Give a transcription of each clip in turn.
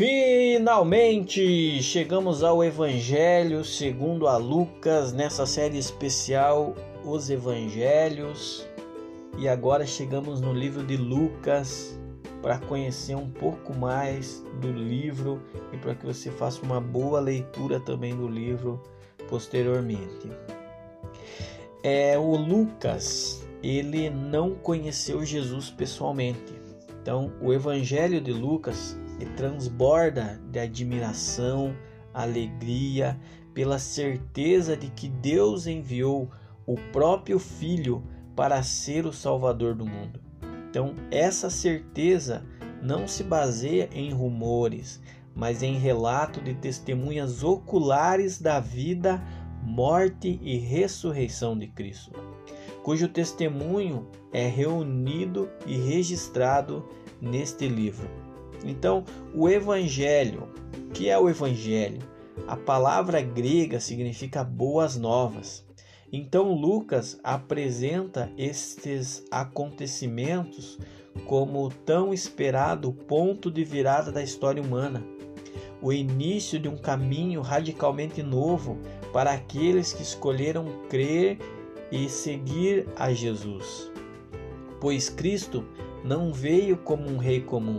Finalmente chegamos ao Evangelho segundo a Lucas nessa série especial Os Evangelhos e agora chegamos no livro de Lucas para conhecer um pouco mais do livro e para que você faça uma boa leitura também do livro posteriormente. É o Lucas, ele não conheceu Jesus pessoalmente. Então, o Evangelho de Lucas e transborda de admiração, alegria, pela certeza de que Deus enviou o próprio Filho para ser o Salvador do mundo. Então, essa certeza não se baseia em rumores, mas em relato de testemunhas oculares da vida, morte e ressurreição de Cristo, cujo testemunho é reunido e registrado neste livro. Então, o evangelho, que é o evangelho? A palavra grega significa boas novas. Então, Lucas apresenta estes acontecimentos como o tão esperado ponto de virada da história humana, o início de um caminho radicalmente novo para aqueles que escolheram crer e seguir a Jesus. Pois Cristo não veio como um rei comum,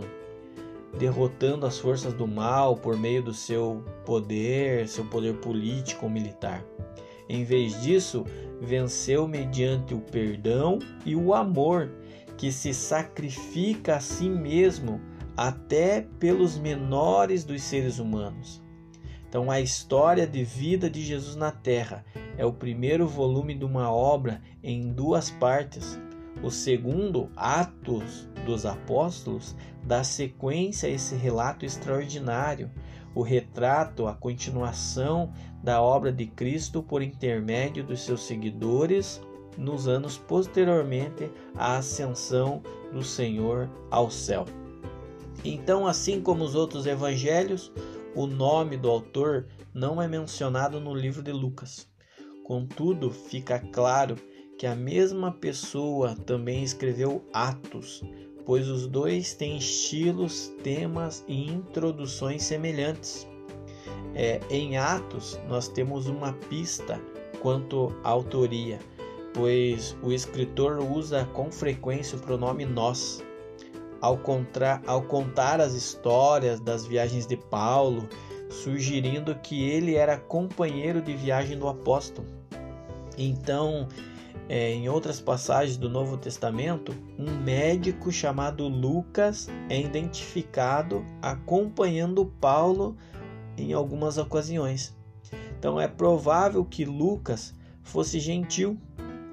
derrotando as forças do mal por meio do seu poder, seu poder político ou militar. Em vez disso, venceu mediante o perdão e o amor, que se sacrifica a si mesmo até pelos menores dos seres humanos. Então, a história de vida de Jesus na Terra é o primeiro volume de uma obra em duas partes, o segundo, Atos dos Apóstolos, dá sequência a esse relato extraordinário, o retrato, a continuação da obra de Cristo por intermédio dos seus seguidores nos anos posteriormente à ascensão do Senhor ao céu. Então, assim como os outros evangelhos, o nome do autor não é mencionado no livro de Lucas. Contudo, fica claro que a mesma pessoa também escreveu Atos, pois os dois têm estilos, temas e introduções semelhantes. É, em Atos, nós temos uma pista quanto à autoria, pois o escritor usa com frequência o pronome nós. Ao, contra, ao contar as histórias das viagens de Paulo, sugerindo que ele era companheiro de viagem do apóstolo. Então, é, em outras passagens do Novo Testamento, um médico chamado Lucas é identificado acompanhando Paulo em algumas ocasiões. Então é provável que Lucas fosse gentil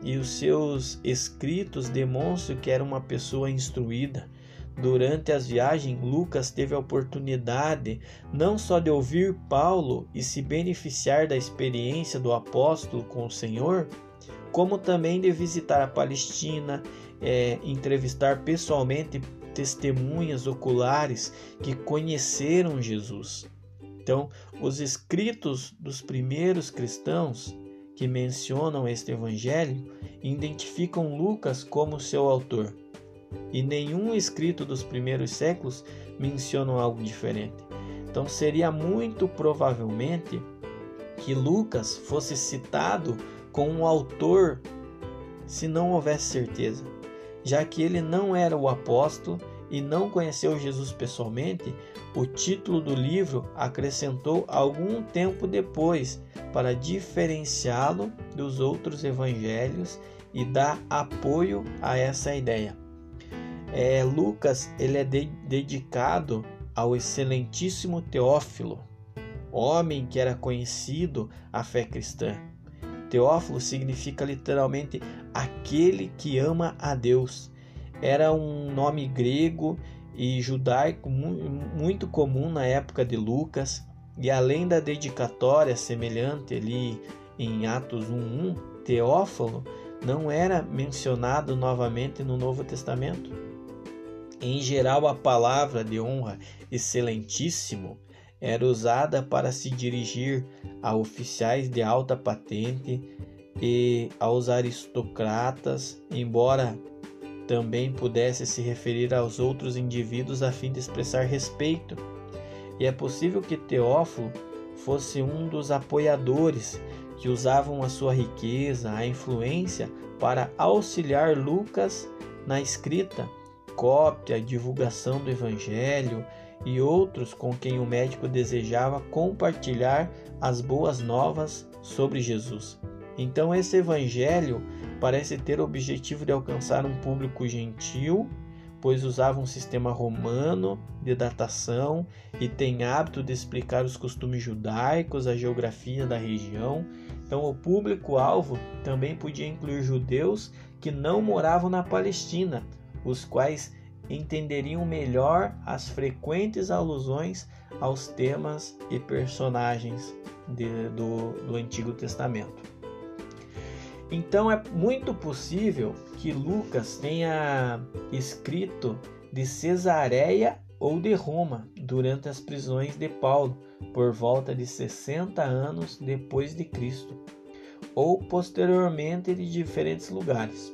e os seus escritos demonstram que era uma pessoa instruída. Durante as viagens, Lucas teve a oportunidade não só de ouvir Paulo e se beneficiar da experiência do apóstolo com o Senhor, como também de visitar a Palestina, é, entrevistar pessoalmente testemunhas oculares que conheceram Jesus. Então, os escritos dos primeiros cristãos que mencionam este evangelho identificam Lucas como seu autor. E nenhum escrito dos primeiros séculos menciona algo diferente. Então, seria muito provavelmente que Lucas fosse citado com um autor se não houvesse certeza, já que ele não era o apóstolo e não conheceu Jesus pessoalmente, o título do livro acrescentou algum tempo depois para diferenciá-lo dos outros evangelhos e dar apoio a essa ideia. É, Lucas ele é de, dedicado ao excelentíssimo Teófilo, homem que era conhecido à fé cristã. Teófilo significa literalmente aquele que ama a Deus. Era um nome grego e judaico muito comum na época de Lucas, e além da dedicatória semelhante ali em Atos 1:1, Teófilo não era mencionado novamente no Novo Testamento. Em geral, a palavra de honra excelentíssimo era usada para se dirigir a oficiais de alta patente e aos aristocratas, embora também pudesse se referir aos outros indivíduos a fim de expressar respeito. E é possível que Teófilo fosse um dos apoiadores que usavam a sua riqueza, a influência para auxiliar Lucas na escrita, cópia, divulgação do evangelho e outros com quem o médico desejava compartilhar as boas novas sobre Jesus. Então esse evangelho parece ter o objetivo de alcançar um público gentil pois usava um sistema romano de datação e tem hábito de explicar os costumes judaicos, a geografia da região. Então, o público-alvo também podia incluir judeus que não moravam na Palestina, os quais entenderiam melhor as frequentes alusões aos temas e personagens de, do, do Antigo Testamento. Então é muito possível que Lucas tenha escrito de Cesareia ou de Roma durante as prisões de Paulo, por volta de 60 anos depois de Cristo, ou posteriormente de diferentes lugares.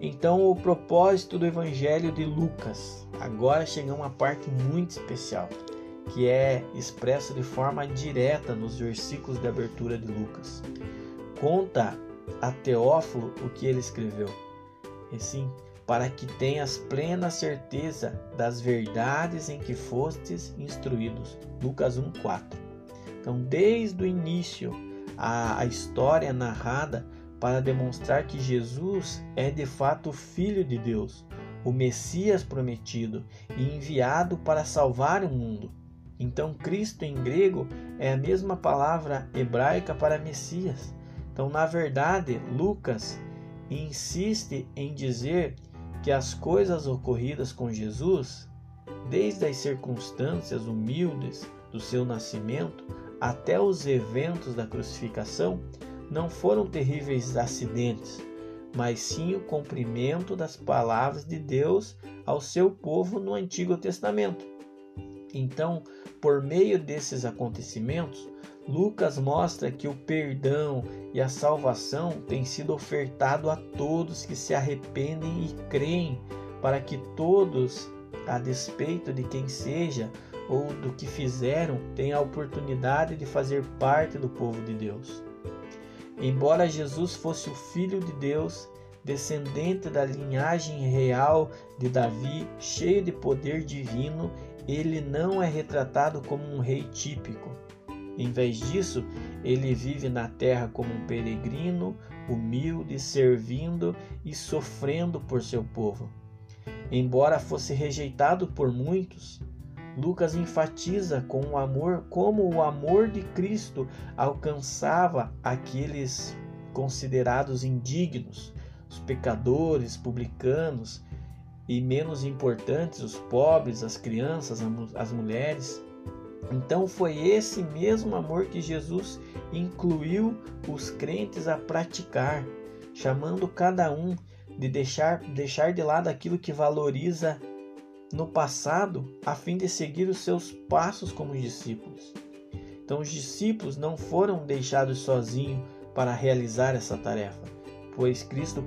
Então, o propósito do Evangelho de Lucas. Agora chega uma parte muito especial, que é expressa de forma direta nos versículos de abertura de Lucas conta a Teófilo o que ele escreveu. E sim, para que tenhas plena certeza das verdades em que fostes instruídos. Lucas 1:4. Então, desde o início, a, a história narrada para demonstrar que Jesus é de fato o Filho de Deus, o Messias prometido e enviado para salvar o mundo. Então, Cristo em grego é a mesma palavra hebraica para Messias. Então, na verdade, Lucas insiste em dizer que as coisas ocorridas com Jesus, desde as circunstâncias humildes do seu nascimento até os eventos da crucificação, não foram terríveis acidentes, mas sim o cumprimento das palavras de Deus ao seu povo no Antigo Testamento. Então, por meio desses acontecimentos, Lucas mostra que o perdão e a salvação têm sido ofertado a todos que se arrependem e creem, para que todos, a despeito de quem seja ou do que fizeram, tenham a oportunidade de fazer parte do povo de Deus. Embora Jesus fosse o Filho de Deus, descendente da linhagem real de Davi, cheio de poder divino, ele não é retratado como um rei típico. Em vez disso, ele vive na terra como um peregrino, humilde, servindo e sofrendo por seu povo. Embora fosse rejeitado por muitos, Lucas enfatiza com o amor como o amor de Cristo alcançava aqueles considerados indignos, os pecadores, publicanos e menos importantes, os pobres, as crianças, as mulheres. Então foi esse mesmo amor que Jesus incluiu os crentes a praticar, chamando cada um de deixar, deixar de lado aquilo que valoriza no passado, a fim de seguir os seus passos como discípulos. Então os discípulos não foram deixados sozinhos para realizar essa tarefa, pois Cristo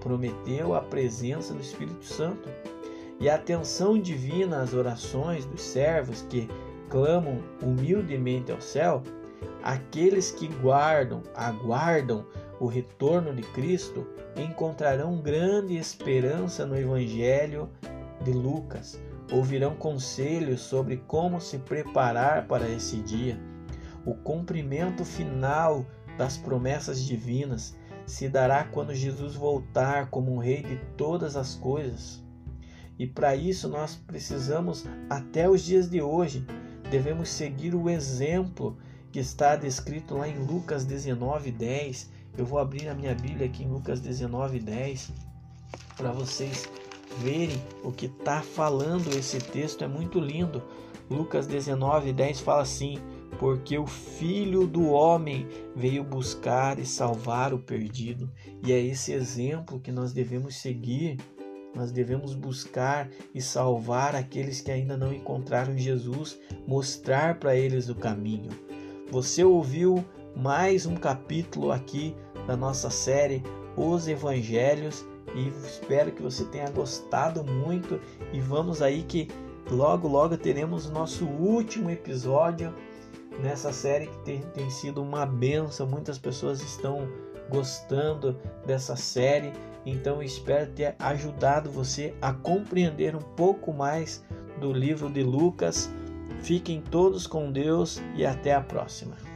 prometeu a presença do Espírito Santo e a atenção divina às orações dos servos que clamam humildemente ao céu, aqueles que guardam, aguardam o retorno de Cristo, encontrarão grande esperança no Evangelho de Lucas. Ouvirão conselhos sobre como se preparar para esse dia. O cumprimento final das promessas divinas se dará quando Jesus voltar como um rei de todas as coisas. E para isso nós precisamos, até os dias de hoje, devemos seguir o exemplo que está descrito lá em Lucas 19, 10. Eu vou abrir a minha Bíblia aqui em Lucas 19, 10 para vocês verem o que está falando esse texto. É muito lindo. Lucas 19, 10 fala assim: Porque o Filho do Homem veio buscar e salvar o perdido. E é esse exemplo que nós devemos seguir nós devemos buscar e salvar aqueles que ainda não encontraram Jesus, mostrar para eles o caminho. Você ouviu mais um capítulo aqui da nossa série Os Evangelhos e espero que você tenha gostado muito e vamos aí que logo, logo teremos o nosso último episódio nessa série que tem, tem sido uma benção. Muitas pessoas estão gostando dessa série, então espero ter ajudado você a compreender um pouco mais do livro de Lucas. Fiquem todos com Deus e até a próxima.